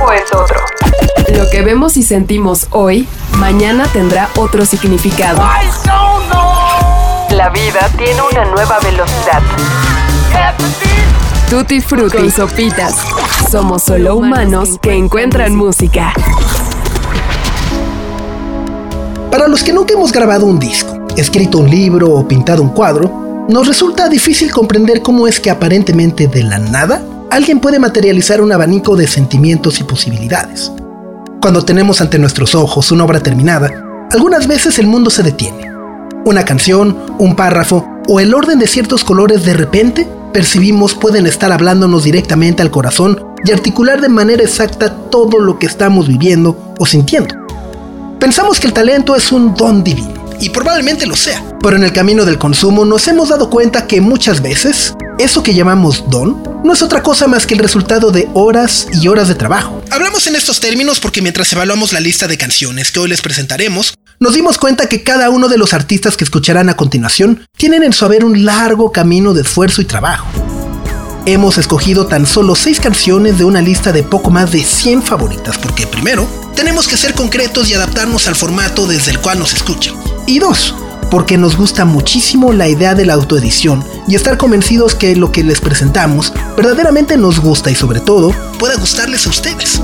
cuerpo es otro. Lo que vemos y sentimos hoy, mañana tendrá otro significado. La vida tiene una nueva velocidad. Tutti Frutti y Sopitas. Somos solo humanos que encuentran música. Para los que nunca hemos grabado un disco, escrito un libro o pintado un cuadro, nos resulta difícil comprender cómo es que aparentemente de la nada alguien puede materializar un abanico de sentimientos y posibilidades. Cuando tenemos ante nuestros ojos una obra terminada, algunas veces el mundo se detiene. Una canción, un párrafo o el orden de ciertos colores de repente percibimos pueden estar hablándonos directamente al corazón y articular de manera exacta todo lo que estamos viviendo o sintiendo. Pensamos que el talento es un don divino, y probablemente lo sea, pero en el camino del consumo nos hemos dado cuenta que muchas veces eso que llamamos don no es otra cosa más que el resultado de horas y horas de trabajo. Hablamos en estos términos porque mientras evaluamos la lista de canciones que hoy les presentaremos, nos dimos cuenta que cada uno de los artistas que escucharán a continuación tienen en su haber un largo camino de esfuerzo y trabajo. Hemos escogido tan solo 6 canciones de una lista de poco más de 100 favoritas porque primero, tenemos que ser concretos y adaptarnos al formato desde el cual nos escuchan. Y dos, porque nos gusta muchísimo la idea de la autoedición y estar convencidos que lo que les presentamos verdaderamente nos gusta y sobre todo pueda gustarles a ustedes.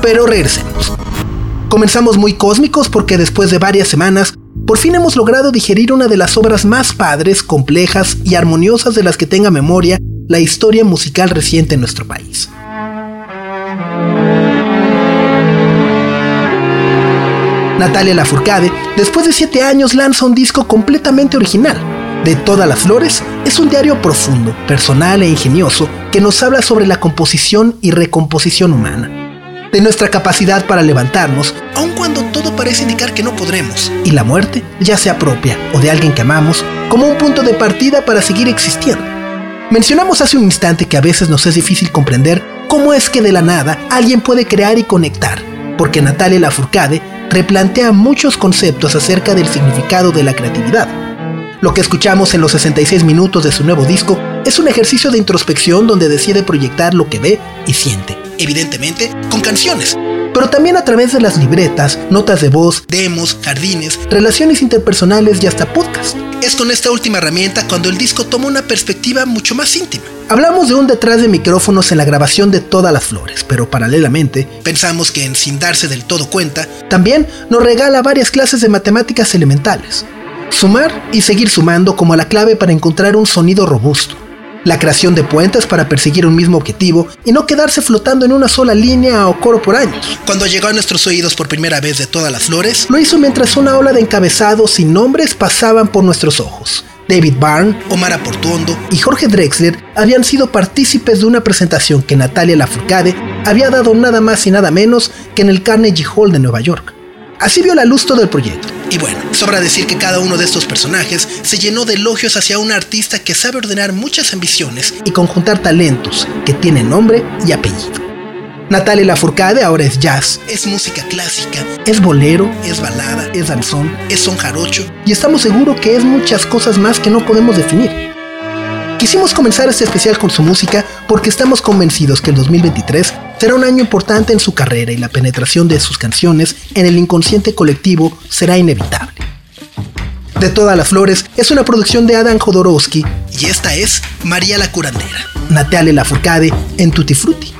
Pero regresemos. Comenzamos muy cósmicos porque después de varias semanas, por fin hemos logrado digerir una de las obras más padres, complejas y armoniosas de las que tenga memoria la historia musical reciente en nuestro país. Natalia Lafourcade, después de siete años, lanza un disco completamente original. De todas las flores, es un diario profundo, personal e ingenioso que nos habla sobre la composición y recomposición humana. De nuestra capacidad para levantarnos, aun cuando todo parece indicar que no podremos, y la muerte, ya sea propia o de alguien que amamos, como un punto de partida para seguir existiendo. Mencionamos hace un instante que a veces nos es difícil comprender cómo es que de la nada alguien puede crear y conectar, porque Natalia Lafourcade replantea muchos conceptos acerca del significado de la creatividad. Lo que escuchamos en los 66 minutos de su nuevo disco es un ejercicio de introspección donde decide proyectar lo que ve y siente, evidentemente con canciones, pero también a través de las libretas, notas de voz, demos, jardines, relaciones interpersonales y hasta podcast. Es con esta última herramienta cuando el disco toma una perspectiva mucho más íntima. Hablamos de un detrás de micrófonos en la grabación de todas las flores, pero paralelamente pensamos que en Sin darse del todo cuenta, también nos regala varias clases de matemáticas elementales. Sumar y seguir sumando como la clave para encontrar un sonido robusto. La creación de puentes para perseguir un mismo objetivo y no quedarse flotando en una sola línea o coro por años. Cuando llegó a nuestros oídos por primera vez de todas las flores, lo hizo mientras una ola de encabezados sin nombres pasaban por nuestros ojos. David Byrne, Omar Aportuondo y Jorge Drexler habían sido partícipes de una presentación que Natalia Lafourcade había dado nada más y nada menos que en el Carnegie Hall de Nueva York. Así vio la luz todo el proyecto. Y bueno, sobra decir que cada uno de estos personajes se llenó de elogios hacia un artista que sabe ordenar muchas ambiciones y conjuntar talentos que tienen nombre y apellido. Natalia Lafourcade ahora es jazz, es música clásica, es bolero, es balada, es danzón, es son jarocho y estamos seguros que es muchas cosas más que no podemos definir. Quisimos comenzar este especial con su música porque estamos convencidos que el 2023 será un año importante en su carrera y la penetración de sus canciones en el inconsciente colectivo será inevitable. De todas las flores es una producción de Adam Jodorowsky y esta es María la Curandera, Natalia Lafourcade en Tutti Frutti.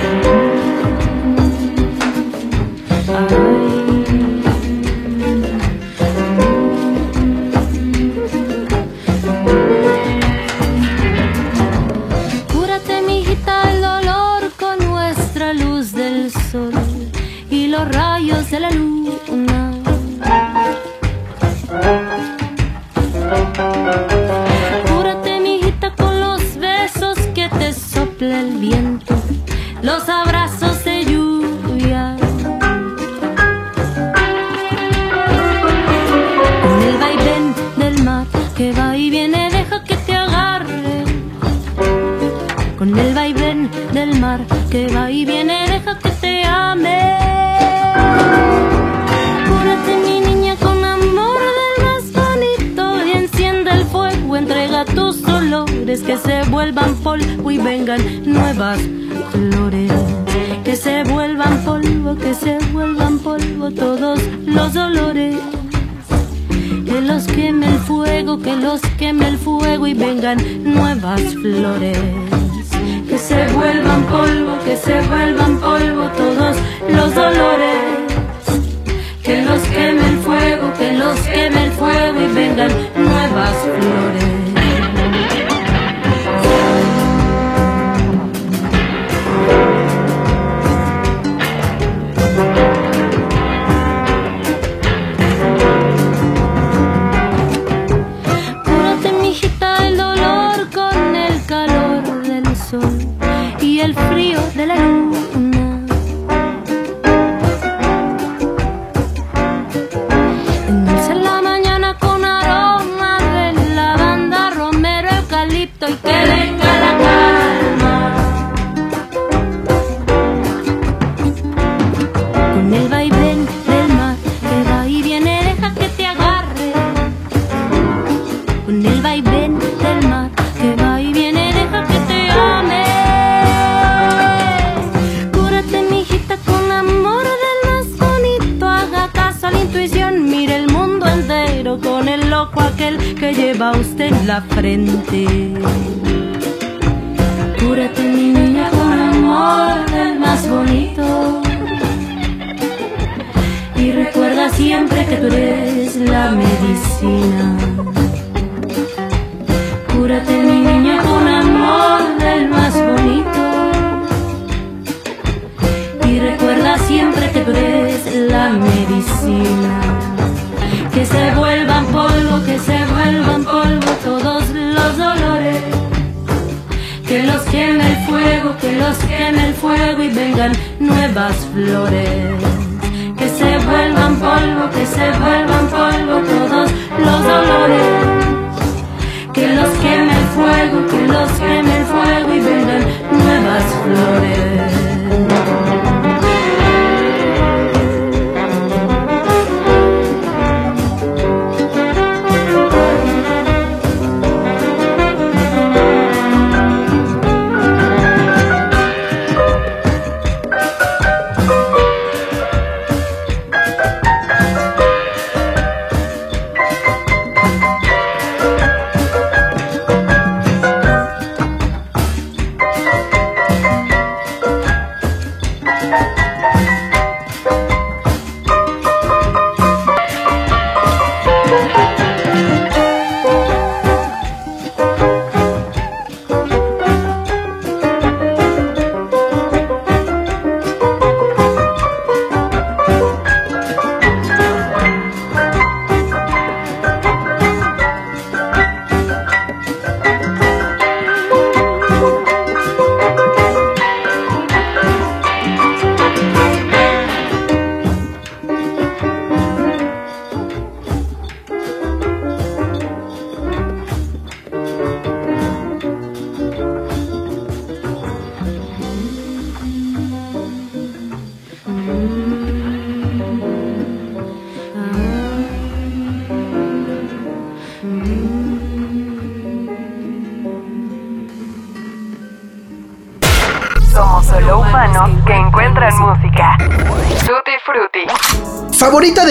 嗯。Se vuelvan polvo todos los dolores. Que los queme el fuego, que los queme el fuego y vengan nuevas flores. Bonito. Y recuerda siempre que tú eres la medicina. Cúrate mi niña con amor del más bonito Y recuerda siempre que tú eres la medicina Que se vuelvan polvo, que se vuelvan polvo todos los dolores Que los el que los queme el fuego y vengan nuevas flores Que se vuelvan polvo, que se vuelvan polvo todos los dolores que los queme el fuego, que los queme el fuego y vengan nuevas flores.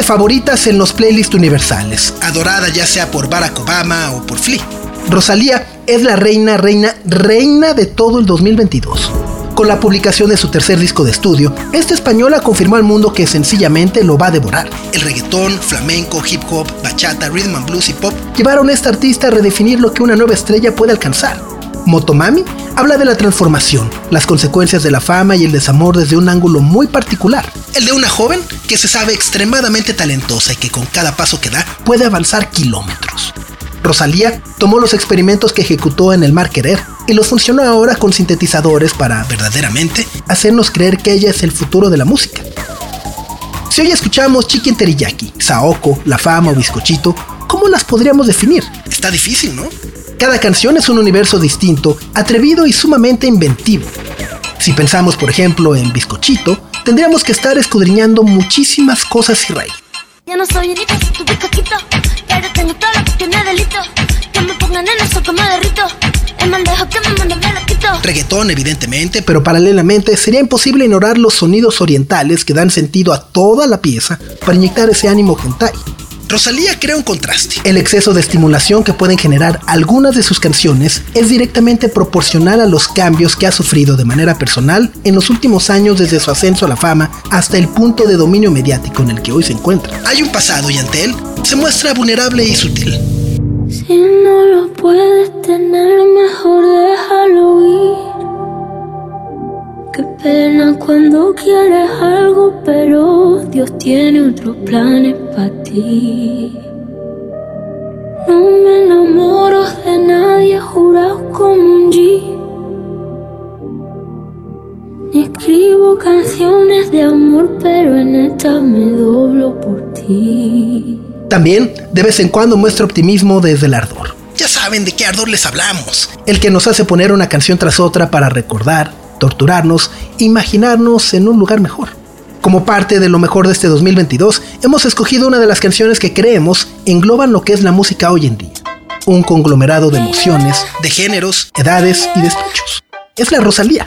Favoritas en los playlists universales, adorada ya sea por Barack Obama o por Flea. Rosalía es la reina, reina, reina de todo el 2022. Con la publicación de su tercer disco de estudio, esta española confirmó al mundo que sencillamente lo va a devorar. El reggaetón, flamenco, hip hop, bachata, rhythm and blues y pop llevaron a esta artista a redefinir lo que una nueva estrella puede alcanzar. Motomami habla de la transformación, las consecuencias de la fama y el desamor desde un ángulo muy particular, el de una joven que se sabe extremadamente talentosa y que con cada paso que da puede avanzar kilómetros. Rosalía tomó los experimentos que ejecutó en el Mar Querer y los funcionó ahora con sintetizadores para verdaderamente hacernos creer que ella es el futuro de la música. Si hoy escuchamos Chicken Teriyaki, Saoko, La Fama o Bizcochito, ¿cómo las podríamos definir? Está difícil, ¿no? Cada canción es un universo distinto, atrevido y sumamente inventivo. Si pensamos, por ejemplo, en Bizcochito, tendríamos que estar escudriñando muchísimas cosas y raíces. Ya no soy tu bizcochito, tengo todo lo que tiene delito. Que me pongan en eso que me derrito. El mandejo que me manda me lo quito. Reggaetón, evidentemente, pero paralelamente sería imposible ignorar los sonidos orientales que dan sentido a toda la pieza para inyectar ese ánimo hentai. Rosalía crea un contraste. El exceso de estimulación que pueden generar algunas de sus canciones es directamente proporcional a los cambios que ha sufrido de manera personal en los últimos años desde su ascenso a la fama hasta el punto de dominio mediático en el que hoy se encuentra. Hay un pasado y ante él se muestra vulnerable y sutil. Si no lo puedes tener, mejor déjalo ir. Qué pena cuando quieres algo, pero Dios tiene otros planes para ti. No me enamoro de nadie jurado como un G. Ni escribo canciones de amor, pero en esta me doblo por ti. También, de vez en cuando, muestra optimismo desde el ardor. Ya saben de qué ardor les hablamos. El que nos hace poner una canción tras otra para recordar, torturarnos, imaginarnos en un lugar mejor. Como parte de lo mejor de este 2022, hemos escogido una de las canciones que creemos engloban lo que es la música hoy en día. Un conglomerado de emociones, de géneros, edades y despechos. Es la Rosalía.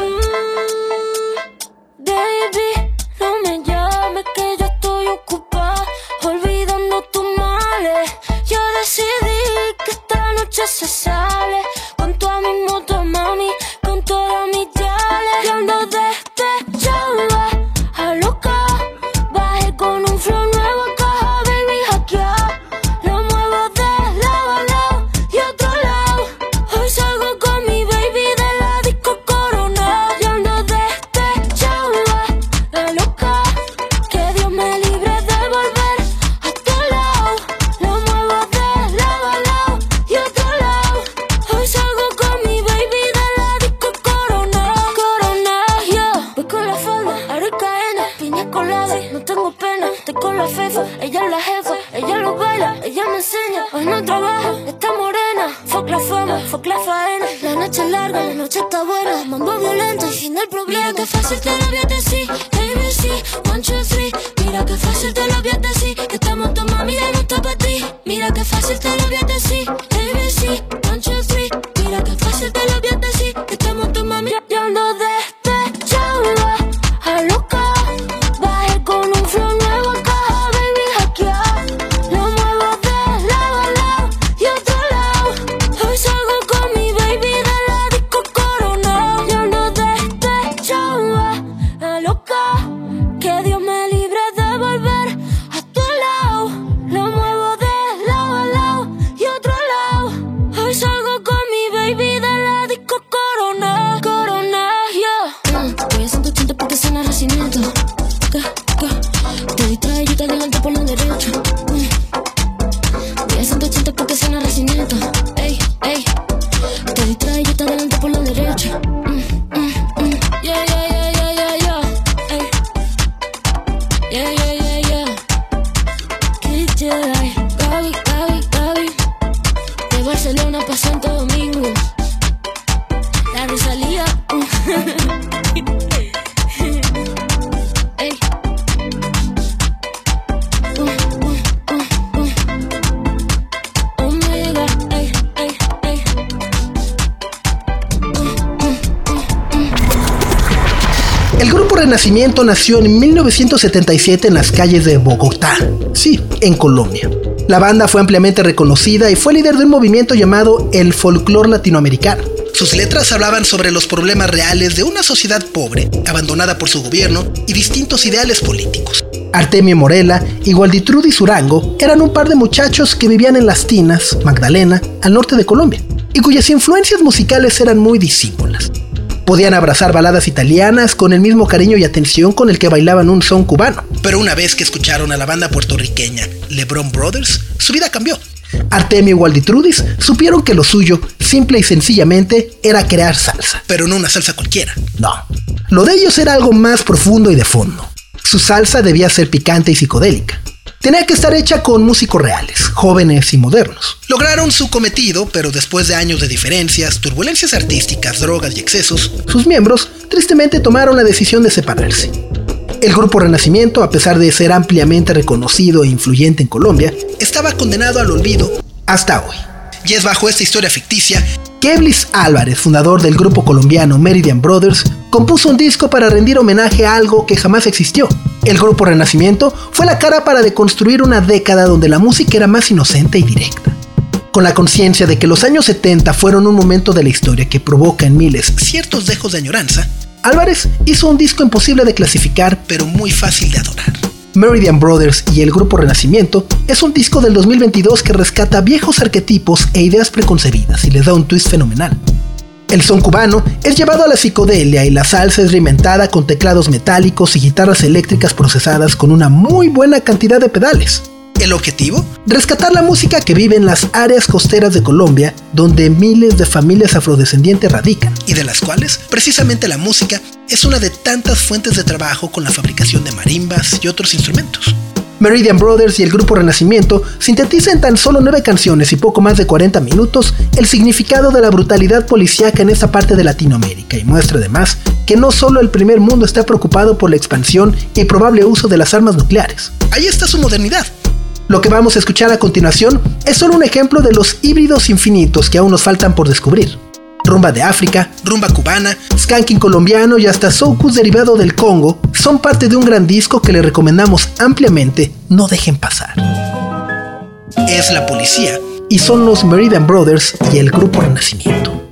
Renacimiento nació en 1977 en las calles de Bogotá, sí, en Colombia. La banda fue ampliamente reconocida y fue líder de un movimiento llamado el folclore latinoamericano. Sus letras hablaban sobre los problemas reales de una sociedad pobre, abandonada por su gobierno y distintos ideales políticos. Artemio Morela y Gualditrudi Surango eran un par de muchachos que vivían en Las Tinas, Magdalena, al norte de Colombia. y cuyas influencias musicales eran muy disímbolas. Podían abrazar baladas italianas con el mismo cariño y atención con el que bailaban un son cubano. Pero una vez que escucharon a la banda puertorriqueña LeBron Brothers, su vida cambió. Artemio y Walditrudis supieron que lo suyo, simple y sencillamente, era crear salsa. Pero no una salsa cualquiera. No. Lo de ellos era algo más profundo y de fondo. Su salsa debía ser picante y psicodélica. Tenía que estar hecha con músicos reales, jóvenes y modernos. Lograron su cometido, pero después de años de diferencias, turbulencias artísticas, drogas y excesos, sus miembros tristemente tomaron la decisión de separarse. El grupo Renacimiento, a pesar de ser ampliamente reconocido e influyente en Colombia, estaba condenado al olvido hasta hoy. Y es bajo esta historia ficticia que Eblis Álvarez, fundador del grupo colombiano Meridian Brothers, compuso un disco para rendir homenaje a algo que jamás existió. El grupo Renacimiento fue la cara para deconstruir una década donde la música era más inocente y directa. Con la conciencia de que los años 70 fueron un momento de la historia que provoca en miles ciertos dejos de añoranza, Álvarez hizo un disco imposible de clasificar, pero muy fácil de adorar. Meridian Brothers y el grupo Renacimiento es un disco del 2022 que rescata viejos arquetipos e ideas preconcebidas y les da un twist fenomenal. El son cubano es llevado a la psicodelia y la salsa es reinventada con teclados metálicos y guitarras eléctricas procesadas con una muy buena cantidad de pedales. ¿El objetivo? Rescatar la música que vive en las áreas costeras de Colombia, donde miles de familias afrodescendientes radican, y de las cuales precisamente la música es una de tantas fuentes de trabajo con la fabricación de marimbas y otros instrumentos. Meridian Brothers y el grupo Renacimiento sintetizan tan solo nueve canciones y poco más de 40 minutos el significado de la brutalidad policíaca en esta parte de Latinoamérica y muestra además que no solo el primer mundo está preocupado por la expansión y probable uso de las armas nucleares. Ahí está su modernidad, lo que vamos a escuchar a continuación es solo un ejemplo de los híbridos infinitos que aún nos faltan por descubrir. Rumba de África, rumba cubana, skanking colombiano y hasta soukous derivado del Congo son parte de un gran disco que le recomendamos ampliamente no dejen pasar. Es la policía y son los Meridian Brothers y el grupo Renacimiento.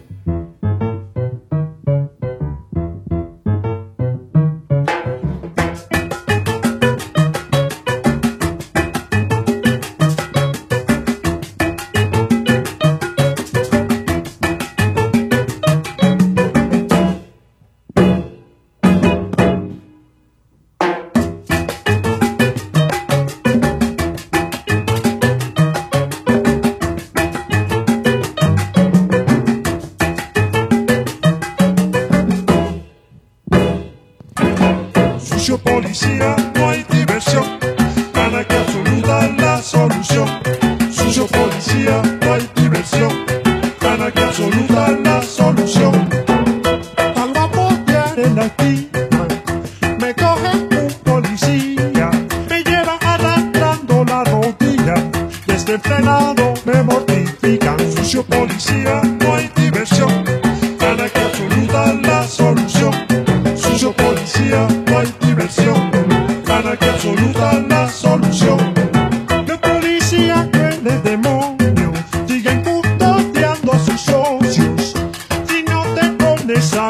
La policía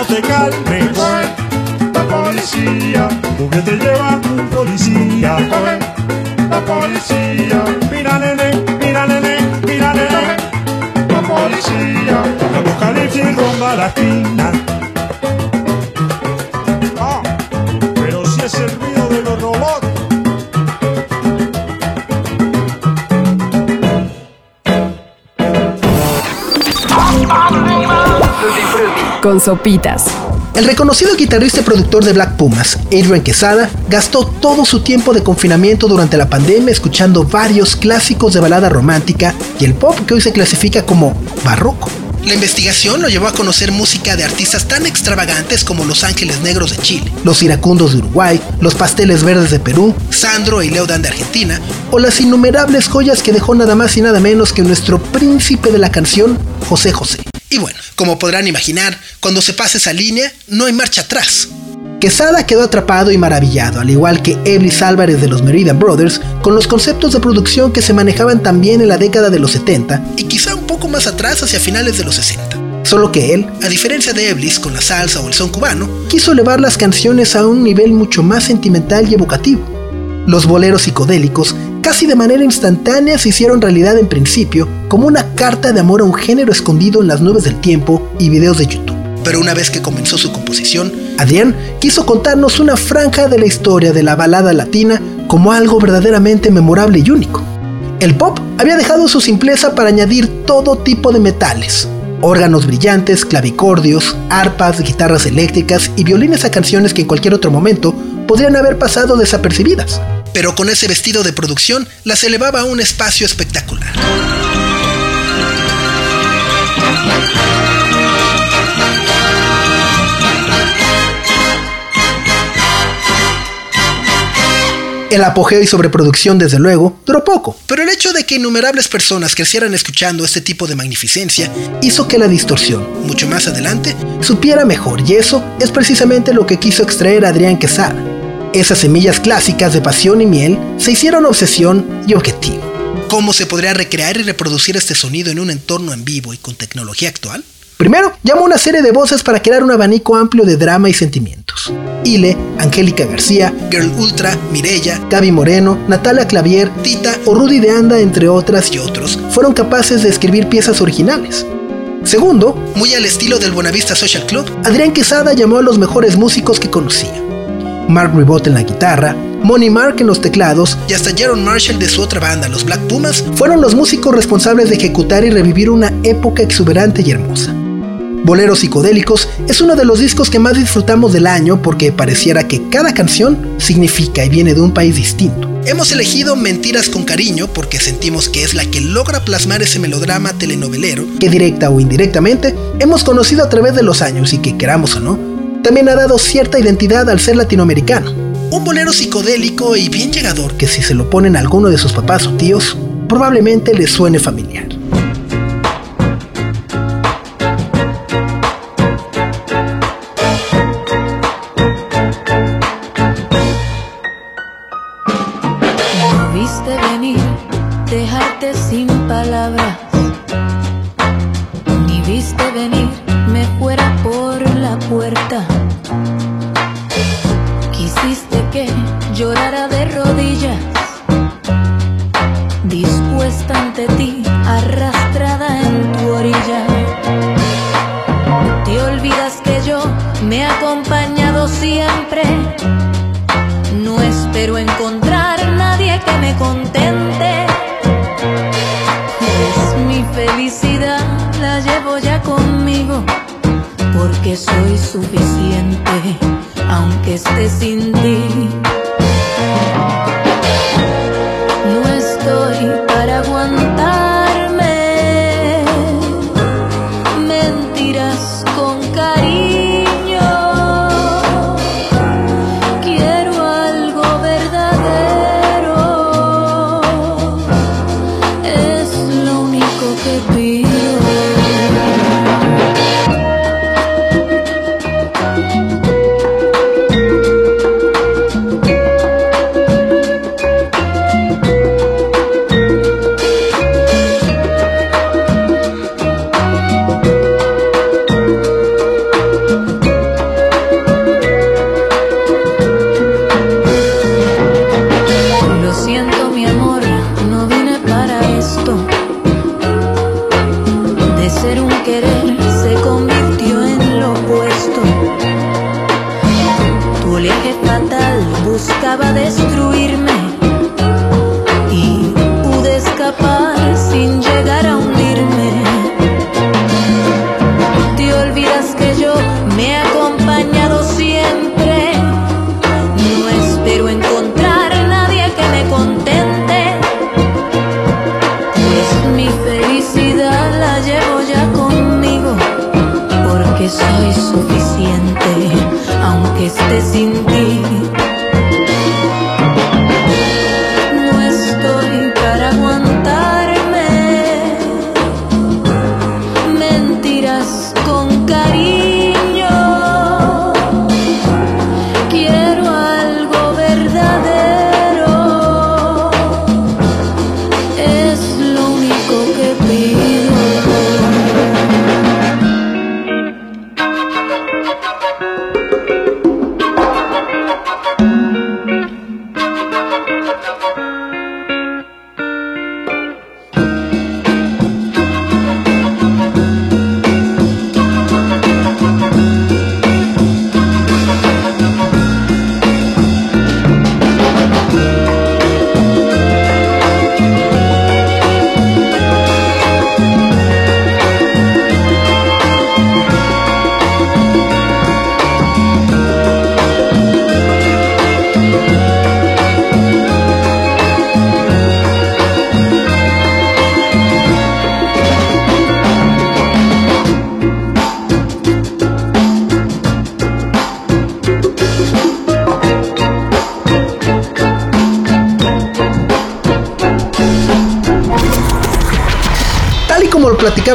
no te calmes, la policía, porque te lleva un policía, la policía, mira nene, mira nene, mira nene, la policía, la apocalipsis rompa la esquina. Con sopitas. El reconocido guitarrista y productor de Black Pumas, Adrian Quesada, gastó todo su tiempo de confinamiento durante la pandemia escuchando varios clásicos de balada romántica y el pop que hoy se clasifica como barroco. La investigación lo llevó a conocer música de artistas tan extravagantes como Los Ángeles Negros de Chile, Los Iracundos de Uruguay, Los Pasteles Verdes de Perú, Sandro y Leodan de Argentina, o las innumerables joyas que dejó nada más y nada menos que nuestro príncipe de la canción, José José. Y bueno, como podrán imaginar, cuando se pasa esa línea, no hay marcha atrás. Quesada quedó atrapado y maravillado, al igual que Eblis Álvarez de los Meridian Brothers, con los conceptos de producción que se manejaban también en la década de los 70 y quizá un poco más atrás hacia finales de los 60. Solo que él, a diferencia de Eblis con la salsa o el son cubano, quiso elevar las canciones a un nivel mucho más sentimental y evocativo. Los boleros psicodélicos, casi de manera instantánea, se hicieron realidad en principio como una carta de amor a un género escondido en las nubes del tiempo y videos de YouTube. Pero una vez que comenzó su composición, Adrián quiso contarnos una franja de la historia de la balada latina como algo verdaderamente memorable y único. El pop había dejado su simpleza para añadir todo tipo de metales, órganos brillantes, clavicordios, arpas, guitarras eléctricas y violines a canciones que en cualquier otro momento podrían haber pasado desapercibidas. Pero con ese vestido de producción las elevaba a un espacio espectacular. El apogeo y sobreproducción, desde luego, duró poco, pero el hecho de que innumerables personas crecieran escuchando este tipo de magnificencia hizo que la distorsión, mucho más adelante, supiera mejor, y eso es precisamente lo que quiso extraer Adrián Quesada. Esas semillas clásicas de pasión y miel se hicieron obsesión y objetivo. ¿Cómo se podría recrear y reproducir este sonido en un entorno en vivo y con tecnología actual? Primero, llamó una serie de voces para crear un abanico amplio de drama y sentimientos. Ile, Angélica García, Girl Ultra, Mirella, Gaby Moreno, Natalia Clavier, Tita o Rudy de Anda, entre otras y otros, fueron capaces de escribir piezas originales. Segundo, muy al estilo del Buenavista Social Club, Adrián Quesada llamó a los mejores músicos que conocía. Mark Ribot en la guitarra, Money Mark en los teclados y hasta Jaron Marshall de su otra banda, los Black Pumas, fueron los músicos responsables de ejecutar y revivir una época exuberante y hermosa. Boleros Psicodélicos es uno de los discos que más disfrutamos del año porque pareciera que cada canción significa y viene de un país distinto. Hemos elegido Mentiras con Cariño porque sentimos que es la que logra plasmar ese melodrama telenovelero que directa o indirectamente hemos conocido a través de los años y que queramos o no, también ha dado cierta identidad al ser latinoamericano. Un bolero psicodélico y bien llegador que si se lo ponen a alguno de sus papás o tíos, probablemente les suene familiar. Puerta.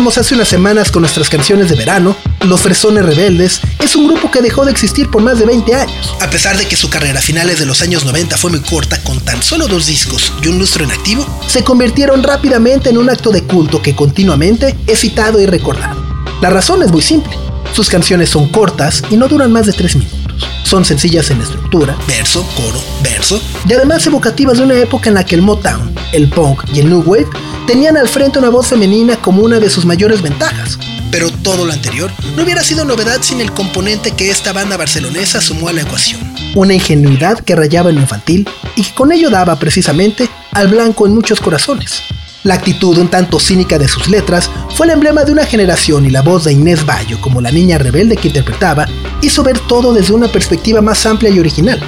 Hace unas semanas con nuestras canciones de verano, Los Fresones Rebeldes es un grupo que dejó de existir por más de 20 años. A pesar de que su carrera a finales de los años 90 fue muy corta, con tan solo dos discos y un lustro en activo, se convirtieron rápidamente en un acto de culto que continuamente es citado y recordado. La razón es muy simple. Sus canciones son cortas y no duran más de 3 minutos. Son sencillas en estructura, verso, coro, verso, y además evocativas de una época en la que el Motown, el punk y el New Wave tenían al frente una voz femenina como una de sus mayores ventajas. Pero todo lo anterior no hubiera sido novedad sin el componente que esta banda barcelonesa sumó a la ecuación. Una ingenuidad que rayaba en lo infantil y que con ello daba precisamente al blanco en muchos corazones. La actitud un tanto cínica de sus letras fue el emblema de una generación y la voz de Inés Bayo como la niña rebelde que interpretaba hizo ver todo desde una perspectiva más amplia y original.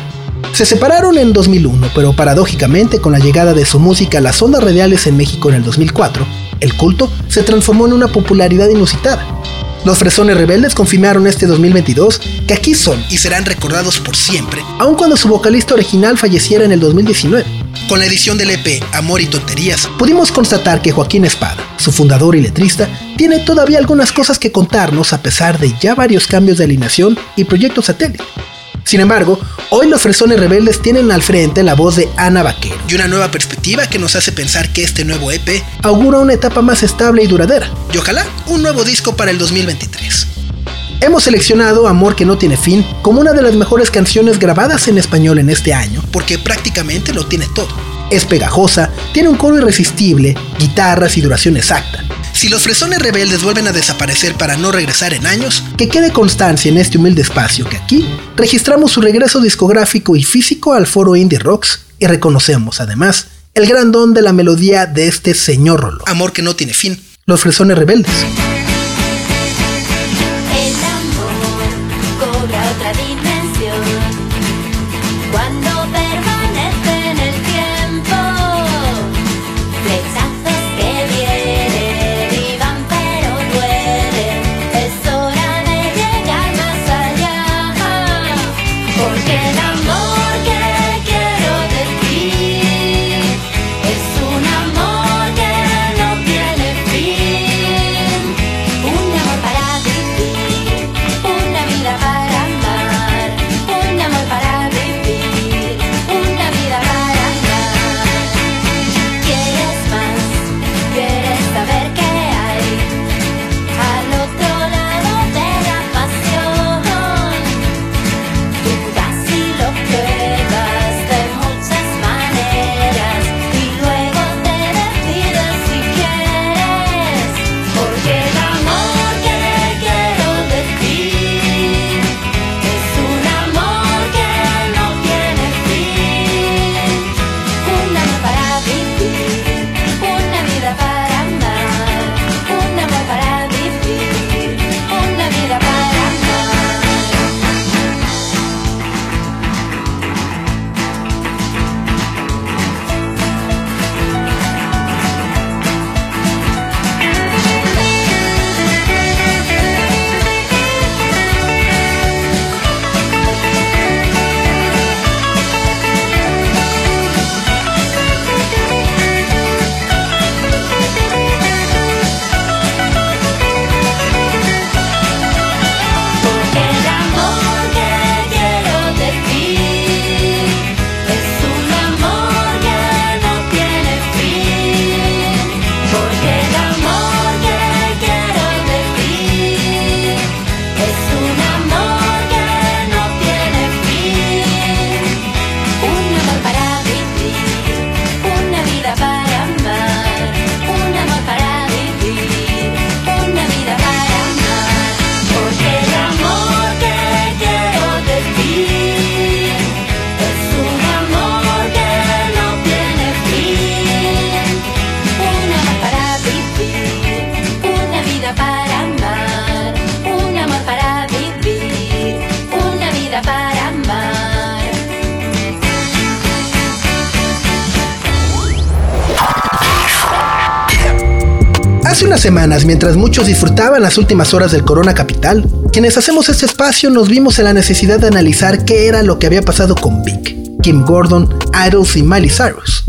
Se separaron en 2001, pero paradójicamente con la llegada de su música a las ondas radiales en México en el 2004, el culto se transformó en una popularidad inusitada. Los Fresones Rebeldes confirmaron este 2022 que aquí son y serán recordados por siempre, aun cuando su vocalista original falleciera en el 2019. Con la edición del EP Amor y Tonterías, pudimos constatar que Joaquín Espada, su fundador y letrista, tiene todavía algunas cosas que contarnos a pesar de ya varios cambios de alineación y proyectos satélite. Sin embargo, hoy los Fresones Rebeldes tienen al frente la voz de Ana Vaquero y una nueva perspectiva que nos hace pensar que este nuevo EP augura una etapa más estable y duradera, y ojalá un nuevo disco para el 2023. Hemos seleccionado Amor que no tiene fin como una de las mejores canciones grabadas en español en este año, porque prácticamente lo tiene todo. Es pegajosa, tiene un coro irresistible, guitarras y duración exacta. Si los fresones rebeldes vuelven a desaparecer para no regresar en años, que quede constancia en este humilde espacio que aquí registramos su regreso discográfico y físico al foro Indie Rocks y reconocemos además el gran don de la melodía de este señor Rolo. Amor que no tiene fin. Los fresones rebeldes. Semanas, mientras muchos disfrutaban las últimas horas del Corona Capital, quienes hacemos este espacio nos vimos en la necesidad de analizar qué era lo que había pasado con Vic, Kim Gordon, Idols y Miley Cyrus.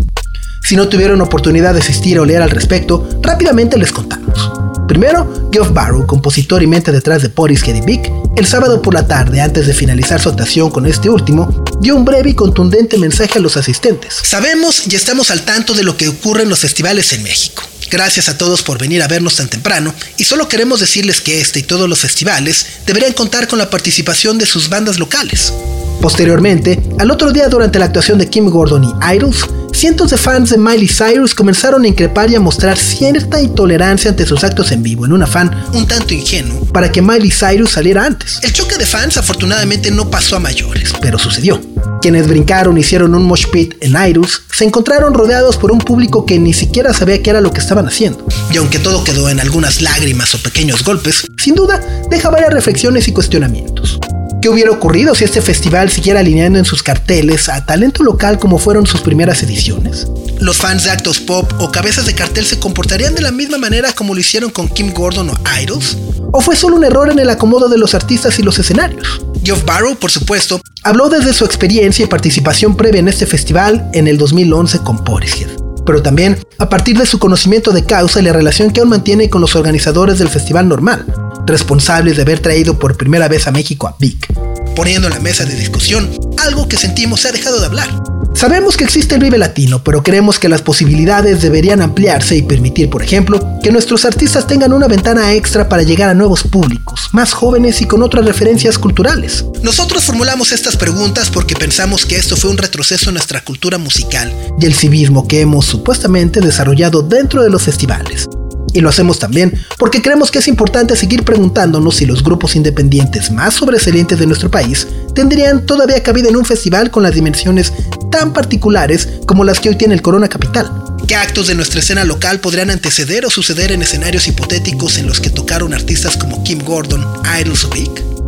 Si no tuvieron oportunidad de asistir o leer al respecto, rápidamente les contamos. Primero, Geoff Barrow, compositor y mente detrás de Portishead y Vic, el sábado por la tarde, antes de finalizar su actuación con este último, dio un breve y contundente mensaje a los asistentes. Sabemos y estamos al tanto de lo que ocurre en los festivales en México. Gracias a todos por venir a vernos tan temprano y solo queremos decirles que este y todos los festivales deberían contar con la participación de sus bandas locales. Posteriormente, al otro día durante la actuación de Kim Gordon y Idols, cientos de fans de Miley Cyrus comenzaron a increpar y a mostrar cierta intolerancia ante sus actos en vivo en un afán un tanto ingenuo para que Miley Cyrus saliera antes. El choque de fans afortunadamente no pasó a mayores, pero sucedió. Quienes brincaron hicieron un mosh pit en Idols se encontraron rodeados por un público que ni siquiera sabía qué era lo que estaban haciendo. Y aunque todo quedó en algunas lágrimas o pequeños golpes, sin duda deja varias reflexiones y cuestionamientos. ¿Qué hubiera ocurrido si este festival siguiera alineando en sus carteles a talento local como fueron sus primeras ediciones? ¿Los fans de actos pop o cabezas de cartel se comportarían de la misma manera como lo hicieron con Kim Gordon o Idols? ¿O fue solo un error en el acomodo de los artistas y los escenarios? Geoff Barrow, por supuesto, habló desde su experiencia y participación previa en este festival en el 2011 con Portishead pero también a partir de su conocimiento de causa y la relación que aún mantiene con los organizadores del festival normal, responsables de haber traído por primera vez a México a Vic, poniendo en la mesa de discusión algo que sentimos se ha dejado de hablar. Sabemos que existe el Vive Latino, pero creemos que las posibilidades deberían ampliarse y permitir, por ejemplo, que nuestros artistas tengan una ventana extra para llegar a nuevos públicos, más jóvenes y con otras referencias culturales. Nosotros formulamos estas preguntas porque pensamos que esto fue un retroceso en nuestra cultura musical y el civismo que hemos supuestamente desarrollado dentro de los festivales. Y lo hacemos también porque creemos que es importante seguir preguntándonos si los grupos independientes más sobresalientes de nuestro país tendrían todavía cabida en un festival con las dimensiones tan particulares como las que hoy tiene el Corona Capital. ¿Qué actos de nuestra escena local podrían anteceder o suceder en escenarios hipotéticos en los que tocaron artistas como Kim Gordon, Idols o?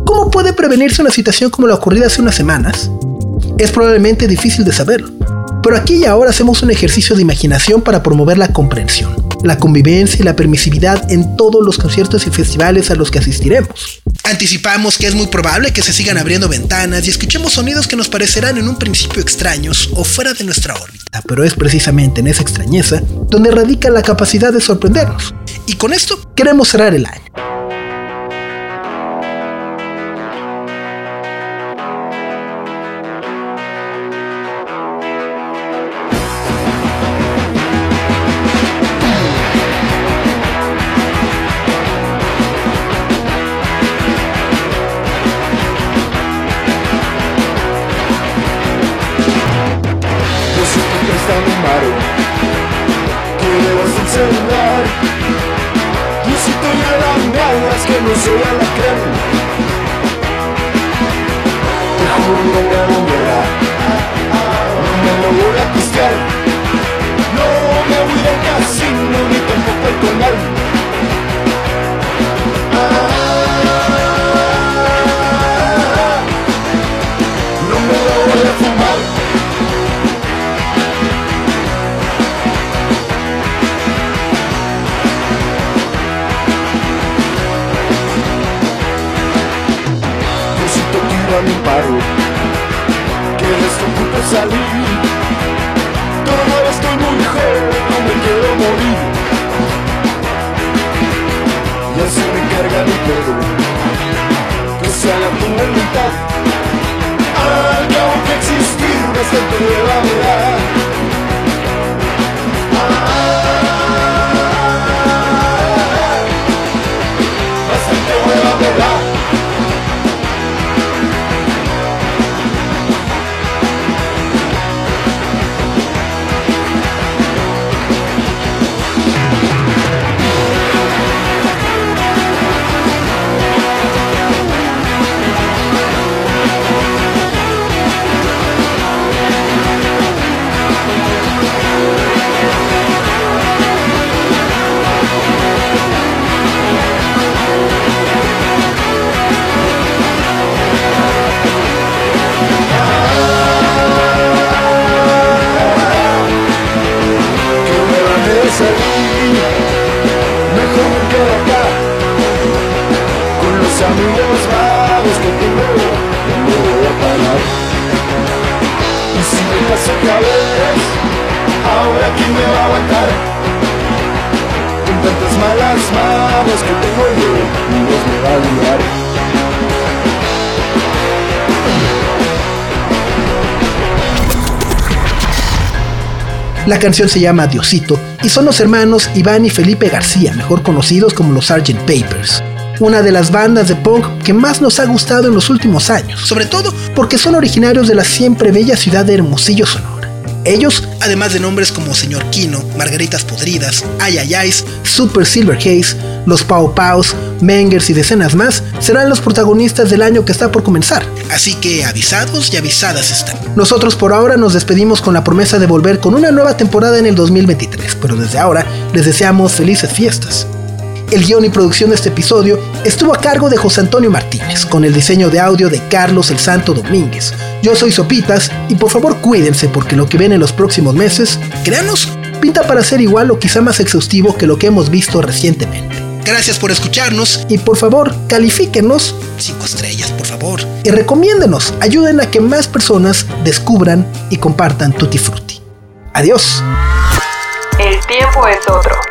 ¿Cómo puede prevenirse una situación como la ocurrida hace unas semanas? Es probablemente difícil de saberlo, pero aquí y ahora hacemos un ejercicio de imaginación para promover la comprensión, la convivencia y la permisividad en todos los conciertos y festivales a los que asistiremos. Anticipamos que es muy probable que se sigan abriendo ventanas y escuchemos sonidos que nos parecerán en un principio extraños o fuera de nuestra órbita, pero es precisamente en esa extrañeza donde radica la capacidad de sorprendernos. Y con esto queremos cerrar el año. Mierda que canción se llama Diosito y son los hermanos Iván y Felipe García, mejor conocidos como los Sgt. Papers. Una de las bandas de punk que más nos ha gustado en los últimos años, sobre todo porque son originarios de la siempre bella ciudad de Hermosillo, Sonora. Ellos, además de nombres como Señor Kino, Margaritas Podridas, Ayayais, Super Silver Case, Los Pau Paus, Mengers y decenas más, serán los protagonistas del año que está por comenzar. Así que avisados y avisadas están. Nosotros por ahora nos despedimos con la promesa de volver con una nueva temporada en el 2023, pero desde ahora les deseamos felices fiestas. El guion y producción de este episodio estuvo a cargo de José Antonio Martínez, con el diseño de audio de Carlos el Santo Domínguez. Yo soy Sopitas y por favor cuídense porque lo que ven en los próximos meses, créanos, pinta para ser igual o quizá más exhaustivo que lo que hemos visto recientemente. Gracias por escucharnos y por favor califíquenos 5 estrellas, por favor. Y recomiéndenos, ayuden a que más personas descubran y compartan Tutti Frutti. Adiós. El tiempo es otro.